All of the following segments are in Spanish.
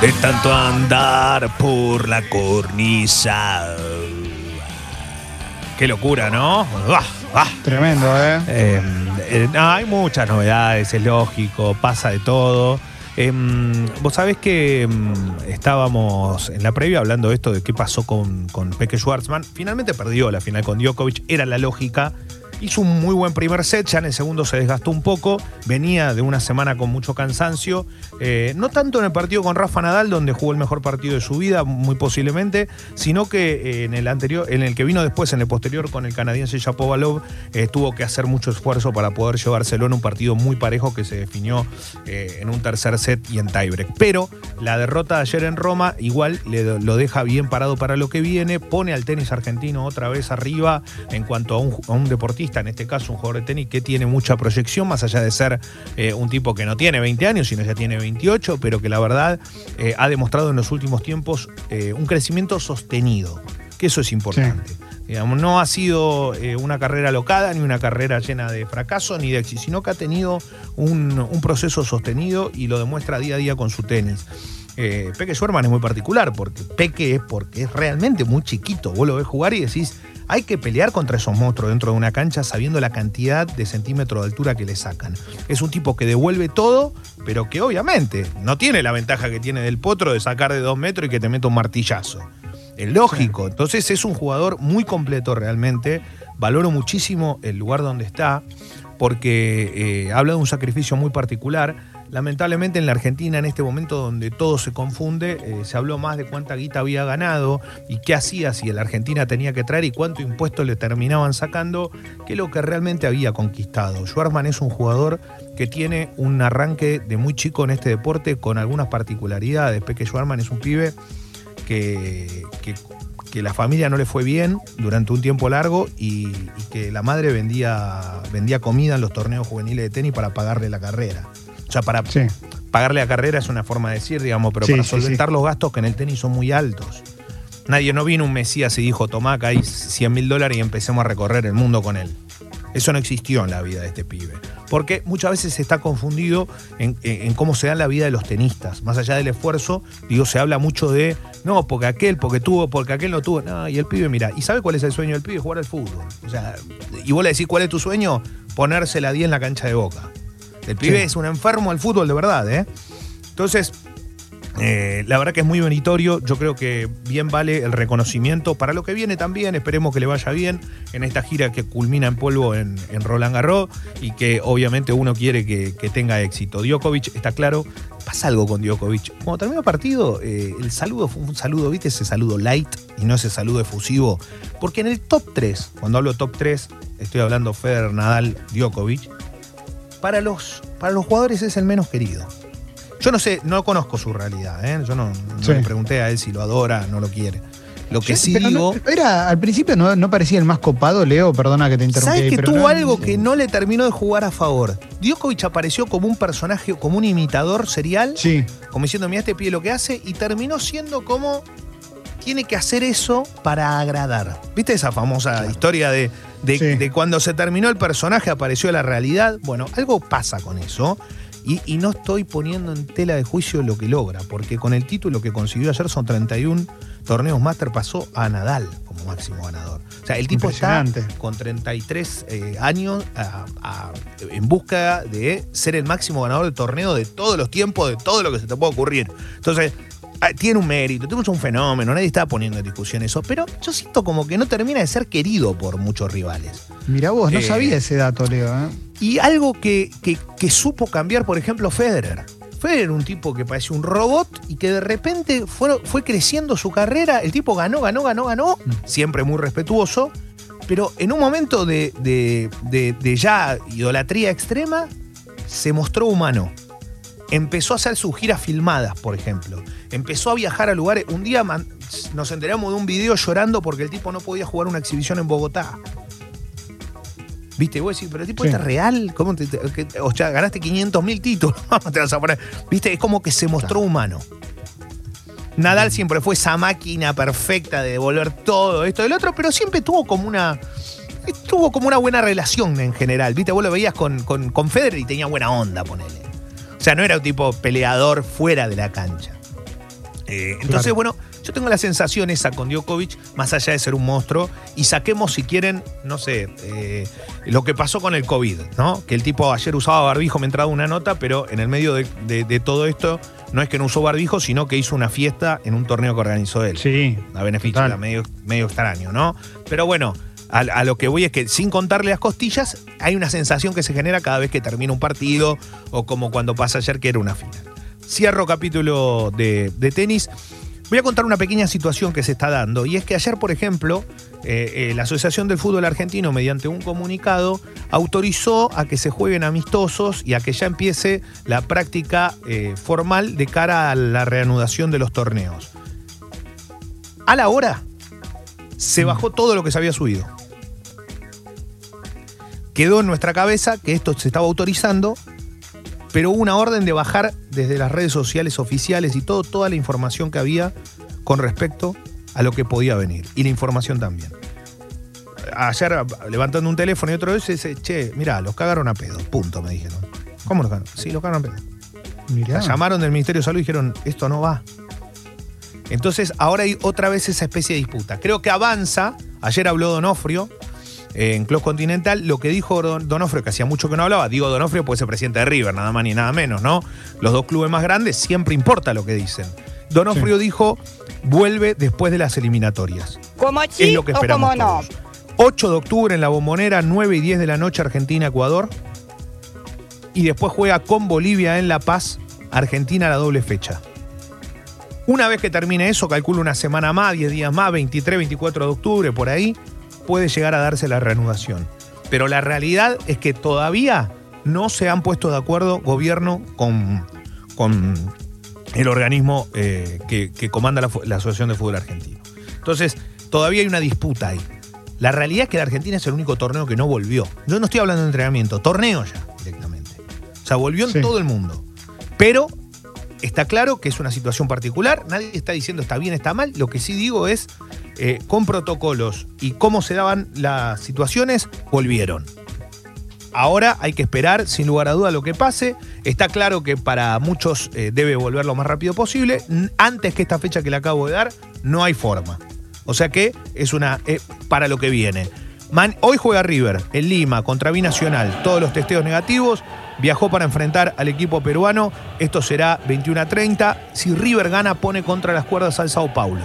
De tanto andar por la cornisa. Qué locura, ¿no? Ah, ah. Tremendo, ¿eh? Eh, eh, no, hay muchas novedades, es lógico, pasa de todo. Em, Vos sabés que em, estábamos en la previa hablando de esto de qué pasó con, con Peque Schwartzman. Finalmente perdió la final con Djokovic, era la lógica. Hizo un muy buen primer set, ya en el segundo se desgastó un poco, venía de una semana con mucho cansancio, eh, no tanto en el partido con Rafa Nadal, donde jugó el mejor partido de su vida, muy posiblemente, sino que eh, en el anterior, en el que vino después, en el posterior con el canadiense Shapovalov, eh, tuvo que hacer mucho esfuerzo para poder llevárselo en un partido muy parejo que se definió eh, en un tercer set y en tiebreak. Pero la derrota de ayer en Roma igual le, lo deja bien parado para lo que viene, pone al tenis argentino otra vez arriba en cuanto a un, a un deportista, en este caso un jugador de tenis que tiene mucha proyección, más allá de ser eh, un tipo que no tiene 20 años, sino ya tiene 28, pero que la verdad eh, ha demostrado en los últimos tiempos eh, un crecimiento sostenido, que eso es importante. Digamos, no ha sido eh, una carrera locada, ni una carrera llena de fracaso, ni de éxito, sino que ha tenido un, un proceso sostenido y lo demuestra día a día con su tenis. Eh, Peque Schwerman es muy particular, porque Peque es porque es realmente muy chiquito. Vos lo ves jugar y decís, hay que pelear contra esos monstruos dentro de una cancha sabiendo la cantidad de centímetros de altura que le sacan. Es un tipo que devuelve todo, pero que obviamente no tiene la ventaja que tiene del potro de sacar de dos metros y que te meta un martillazo. Es lógico. Entonces es un jugador muy completo realmente. Valoro muchísimo el lugar donde está porque eh, habla de un sacrificio muy particular. Lamentablemente en la Argentina, en este momento donde todo se confunde, eh, se habló más de cuánta guita había ganado y qué hacía si la Argentina tenía que traer y cuánto impuesto le terminaban sacando, que lo que realmente había conquistado. Schwarzman es un jugador que tiene un arranque de muy chico en este deporte con algunas particularidades. Peque Schwarzman es un pibe que, que, la familia no le fue bien durante un tiempo largo y, y que la madre vendía, vendía comida en los torneos juveniles de tenis para pagarle la carrera. O sea, para Sí. pagarle la carrera es una forma de decir, digamos, pero Sí, para sí, solventar los gastos que en el tenis son muy altos. Nadie no vino un Mesías y dijo, tomá acá hay 100 mil dólares y empecemos a recorrer el mundo con él. Eso no existió en la vida de este pibe. Porque muchas veces se está confundido en, en- en cómo se da la vida de los tenistas. Más allá del esfuerzo, digo, se habla mucho de, no, porque aquel, porque tuvo, porque aquel no tuvo. No, y el pibe, mira, ¿y sabe cuál es el sueño del pibe? Jugar al fútbol. O sea, y vos le decís, ¿cuál es tu sueño? Ponerse la 10 en la cancha de boca. El pibe Sí. es un enfermo al fútbol de verdad, ¿eh? Entonces, eh, la verdad que es muy bonitorio. Yo creo que bien vale el reconocimiento para lo que viene también. Esperemos que le vaya bien en esta gira que culmina en polvo en, en Roland Garros y que obviamente uno quiere que, que tenga éxito. Djokovic, está claro, pasa algo con Djokovic. Cuando terminó el partido, eh, el saludo fue un saludo, ¿viste? Ese saludo light y no ese saludo efusivo. Porque en el top 3, cuando hablo top 3, estoy hablando Federer, Nadal, Djokovic, para los, para los jugadores es el menos querido. Yo no sé, no conozco su realidad, ¿eh? Yo no, no Sí. le pregunté a él si lo adora, no lo quiere. Lo que sí pero digo. no- era, al principio no, no parecía el más copado, Leo, perdona que te interrumpí. ¿Sabes que pero tuvo no- algo que no le terminó de jugar a favor? Djokovic apareció como un personaje, como un imitador serial, Sí, como diciendo, mira este pie lo que hace, y terminó siendo como tiene que hacer eso para agradar. ¿Viste esa famosa historia de, de- Sí. de cuando se terminó el personaje apareció la realidad? Bueno, algo pasa con eso. Y, y no estoy poniendo en tela de juicio lo que logra, porque con el título que consiguió ayer son 31 torneos Master, pasó a Nadal como máximo ganador. O sea, el tipo está con 33 eh, años a- a- en busca de ser el máximo ganador de torneo de todos los tiempos, de todo lo que se te pueda ocurrir. Entonces, tiene un mérito, tenemos un fenómeno, nadie está poniendo en discusión eso, pero yo siento como que no termina de ser querido por muchos rivales. mira vos, no Eh, sabía ese dato, Leo. ¿eh? Y algo que, que- que supo cambiar, por ejemplo, Federer. Federer era un tipo que parecía un robot y que de repente fue, fue creciendo su carrera. El tipo ganó, ganó, ganó, ganó, siempre muy respetuoso, pero en un momento de, de- de- de ya idolatría extrema, se mostró humano. Empezó a hacer sus giras filmadas, por ejemplo. Empezó a viajar a lugares. Un día man- nos enteramos de un video llorando porque el tipo no podía jugar una exhibición en Bogotá. Viste, vos decís, pero el tipo Sí. este es real, ¿cómo te, o sea, ganaste 500 mil títulos, ¿cómo te vas a poner? Viste, es como que se mostró humano. Nadal siempre fue esa máquina perfecta de devolver todo esto del otro, pero siempre tuvo como una. Tuvo como una buena relación en general. Viste, vos lo veías con, con, con Federer y tenía buena onda, ponele. O sea, no era un tipo peleador fuera de la cancha. Eh, entonces, Claro. bueno, yo tengo la sensación esa con Djokovic, más allá de ser un monstruo, y saquemos, si quieren, no sé, eh, lo que pasó con el COVID, ¿no? Que el tipo ayer usaba barbijo, me entraba una nota, pero en el medio de, de- de todo esto, no es que no usó barbijo, sino que hizo una fiesta en un torneo que organizó él. Sí. A beneficio, Total. era medio, medio extraño, ¿no? Pero bueno, a, lo que voy es que sin contarle las costillas, hay una sensación que se genera cada vez que termina un partido o como cuando pasa ayer que era una final. Cierro capítulo de, de tenis. Voy a contar una pequeña situación que se está dando. Y es que ayer, por ejemplo, eh, eh, la Asociación del Fútbol Argentino, mediante un comunicado, autorizó a que se jueguen amistosos y a que ya empiece la práctica eh, formal de cara a la reanudación de los torneos. A la hora, se bajó todo lo que se había subido. Quedó en nuestra cabeza que esto se estaba autorizando, pero hubo una orden de bajar desde las redes sociales oficiales y todo, toda la información que había con respecto a lo que podía venir. Y la información también. Ayer, levantando un teléfono y otro vez, dice, che, mirá, los cagaron a pedo. Punto, me dijeron. ¿Cómo los cagaron? Sí, los cagaron a pedo. Mirá. La llamaron del Ministerio de Salud y dijeron, esto no va. Entonces, ahora hay otra vez esa especie de disputa. Creo que avanza. Ayer habló Donofrio eh, en Club Continental. Lo que dijo Don- Donofrio, que hacía mucho que no hablaba, digo Donofrio puede ser presidente de River, nada más ni nada menos, ¿no? Los dos clubes más grandes siempre importa lo que dicen. Donofrio dijo, vuelve después de las eliminatorias. Como Es sí lo que o como no. todos. 8 de octubre en la bombonera, 9 y 10 de la noche, Argentina-Ecuador. Y después juega con Bolivia en La Paz, Argentina la doble fecha. Una vez que termine eso, calculo una semana más, 10 días más, 23, 24 de octubre, por ahí, puede llegar a darse la reanudación. Pero la realidad es que todavía no se han puesto de acuerdo gobierno con, con el organismo eh, que, que comanda la, Asociación de Fútbol Argentino. Entonces, todavía hay una disputa ahí. La realidad es que la Argentina es el único torneo que no volvió. Yo no estoy hablando de entrenamiento, torneo ya directamente. O sea, volvió en Sí. todo el mundo. Pero está claro que es una situación particular, nadie está diciendo está bien, está mal. Lo que sí digo es, eh, con protocolos y cómo se daban las situaciones, volvieron. Ahora hay que esperar, sin lugar a duda, lo que pase. Está claro que para muchos eh, debe volver lo más rápido posible. Antes que esta fecha que le acabo de dar, no hay forma. O sea que es una eh, para lo que viene. Hoy juega River en Lima contra Binacional. Todos los testeos negativos. Viajó para enfrentar al equipo peruano. Esto será 21 a 30. Si River gana, pone contra las cuerdas al Sao Paulo.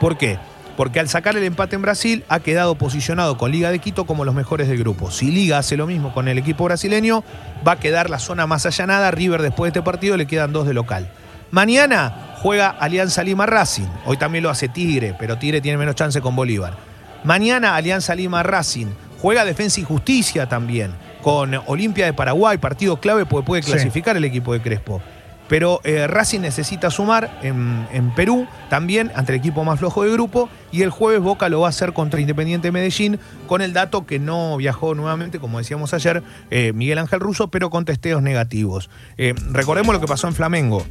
¿Por qué? Porque al sacar el empate en Brasil ha quedado posicionado con Liga de Quito como los mejores del grupo. Si Liga hace lo mismo con el equipo brasileño, va a quedar la zona más allanada. River después de este partido le quedan dos de local. Mañana juega Alianza Lima Racing. Hoy también lo hace Tigre, pero Tigre tiene menos chance con Bolívar. Mañana Alianza Lima Racing. Juega Defensa y Justicia también. Con Olimpia de Paraguay, partido clave porque puede Sí. clasificar el equipo de Crespo. Pero eh, Racing necesita sumar en, en Perú también ante el equipo más flojo del grupo. Y el jueves Boca lo va a hacer contra Independiente Medellín con el dato que no viajó nuevamente, como decíamos ayer, eh, Miguel Ángel Russo, pero con testeos negativos. Eh, recordemos lo que pasó en Flamengo,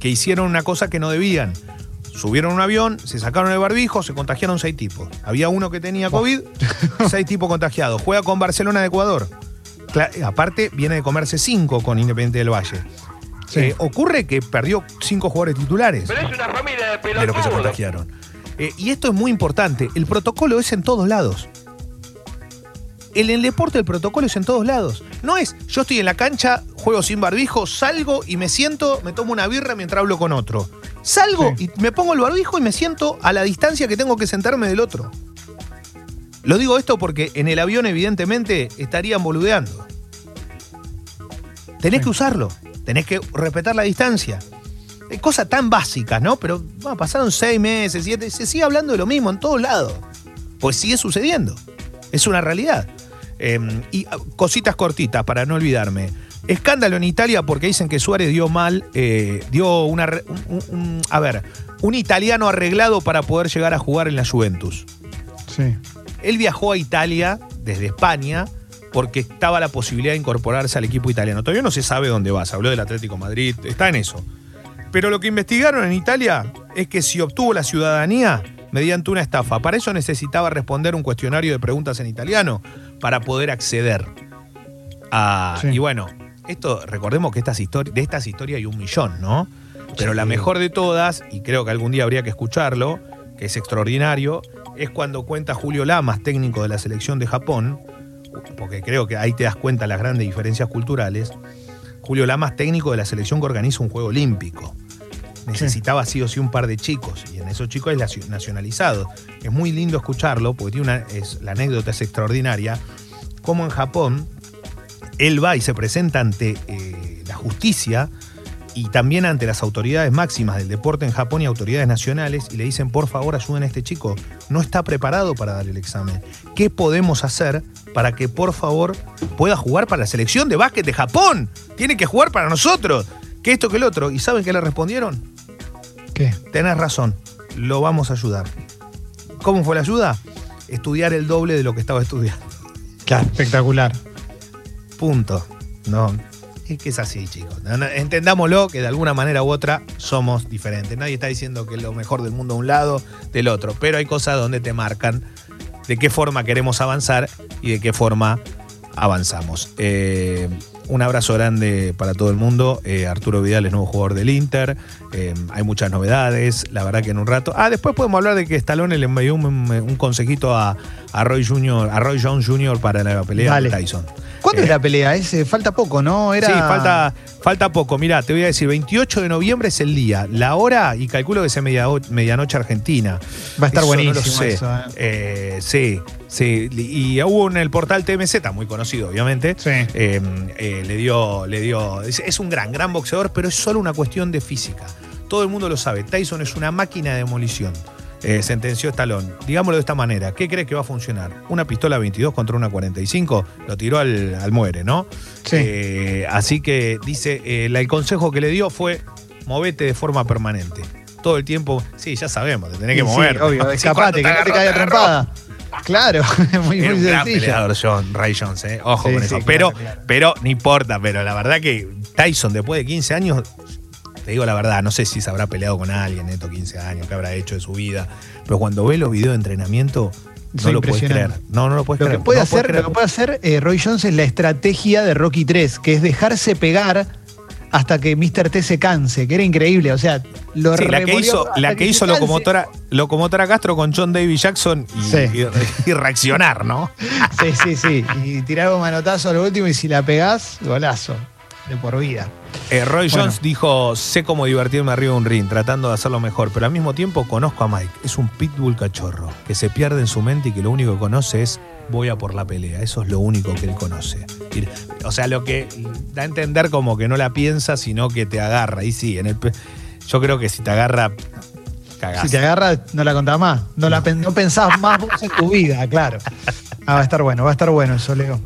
que hicieron una cosa que no debían. Subieron un avión, se sacaron el barbijo, se contagiaron seis tipos. Había uno que tenía COVID, seis tipos contagiados. Juega con Barcelona de Ecuador. Aparte, viene de comerse cinco con Independiente del Valle. Sí. Eh, ocurre que perdió cinco jugadores titulares Pero es una familia de de pelotudos. los que se contagiaron. Eh, y esto es muy importante. El protocolo es en todos lados. En el deporte el protocolo es en todos lados. No es, yo estoy en la cancha, juego sin barbijo, salgo y me siento, me tomo una birra mientras hablo con otro. Salgo Sí. y me pongo el barbijo y me siento a la distancia que tengo que sentarme del otro. Lo digo esto porque en el avión evidentemente estarían boludeando. Tenés Sí. que usarlo, tenés que respetar la distancia. Eh, Cosas tan básicas, ¿no? Pero bueno, pasaron seis meses, siete, se sigue hablando de lo mismo en todos lados. Pues sigue sucediendo. Es una realidad. Eh, y ah, cositas cortitas para no olvidarme. Escándalo en Italia porque dicen que Suárez dio mal, eh, dio una, un- un- a ver, un italiano arreglado para poder llegar a jugar en la Juventus. Sí. Él viajó a Italia desde España porque estaba la posibilidad de incorporarse al equipo italiano. Todavía no se sabe dónde va, se habló del Atlético de Madrid, está en eso. Pero lo que investigaron en Italia es que si obtuvo la ciudadanía mediante una estafa, para eso necesitaba responder un cuestionario de preguntas en italiano para poder acceder a... Sí. Y bueno, esto, recordemos que estas de estas historias hay un millón, ¿no? Pero la mejor de todas, y creo que algún día habría que escucharlo, que es extraordinario, es cuando cuenta Julio Lamas, técnico de la selección de Japón, porque creo que ahí te das cuenta las grandes diferencias culturales. Julio Lamas, técnico de la selección que organiza un juego olímpico. Necesitaba sí o sí un par de chicos, y en esos chicos es nacionalizado. Es muy lindo escucharlo, porque una, es, la anécdota es extraordinaria. Como en Japón, él va y se presenta ante eh, la justicia y también ante las autoridades máximas del deporte en Japón y autoridades nacionales y le dicen, por favor, ayuden a este chico. No está preparado para dar el examen. ¿Qué podemos hacer para que, por favor, pueda jugar para la selección de básquet de Japón? Tiene que jugar para nosotros. Que esto, que el otro. ¿Y saben qué le respondieron? ¿Qué? Tenés razón, lo vamos a ayudar. ¿Cómo fue la ayuda? Estudiar el doble de lo que estaba estudiando. Claro, espectacular. Punto. No, es que es así, chicos. Entendámoslo que de alguna manera u otra somos diferentes. Nadie está diciendo que es lo mejor del mundo a un lado, del otro. Pero hay cosas donde te marcan de qué forma queremos avanzar y de qué forma avanzamos. Eh, un abrazo grande para todo el mundo. Eh, Arturo Vidal es nuevo jugador del Inter. Eh, hay muchas novedades. La verdad que en un rato. Ah, después podemos hablar de que Stallone le envió un, consejito a, Roy Jr., a Roy Jones Jr. para la pelea de Tyson. ¿Cuándo es la pelea? Ese, falta poco, ¿no? Era... Sí, falta, falta poco. Mirá, te voy a decir, 28 de noviembre es el día, la hora y calculo que sea medianoche argentina. Va a estar buenísimo no ¿eh? sí, sí. Y hubo en el portal TMZ, muy conocido, obviamente. Sí. Eh, le dio, le dio. Es, un gran, gran boxeador, pero es solo una cuestión de física. Todo el mundo lo sabe. Tyson es una máquina de demolición. Eh, sentenció Stallone. Digámoslo de esta manera, ¿qué crees que va a funcionar? ¿Una pistola 22 contra una 45? Lo tiró al, muere, ¿no? Sí. Eh, así que dice, eh, el consejo que le dio fue, movete de forma permanente. Todo el tiempo, sí, ya sabemos, te tenés que mover. Sí, obvio, escapate, que no te caiga trompada. Claro, muy, muy un gran peleador John, Ray Jones, ¿eh? ojo con eso. pero, pero, no importa, pero la verdad que Tyson después de 15 años te digo la verdad, no sé si se habrá peleado con alguien en estos 15 años, qué habrá hecho de su vida, pero cuando ve los videos de entrenamiento, no lo puedes creer. No, no lo puedes creer. Que puede hacer, lo que puede hacer eh, Roy Jones es la estrategia de Rocky 3, que es dejarse pegar hasta que Mr. T se canse, que era increíble. O sea, lo sí, la que hizo, la que, hizo locomotora, locomotora Castro con John David Jackson y, reaccionar, ¿no? sí, sí, sí. Y tirar un manotazo al último y si la pegás, golazo de por vida. Eh, Roy Jones dijo, sé cómo divertirme arriba de un ring, tratando de hacerlo mejor, pero al mismo tiempo conozco a Mike. Es un pitbull cachorro, que se pierde en su mente y que lo único que conoce es voy a por la pelea. Eso es lo único que él conoce. O sea, lo que da a entender como que no la piensa, sino que te agarra. Y sí, en el, yo creo que si te agarra, cagás. Si te agarra, no la contás más. No, La, no pensás más vos en tu vida, claro. Ah, va a estar bueno, va a estar bueno eso, Leo.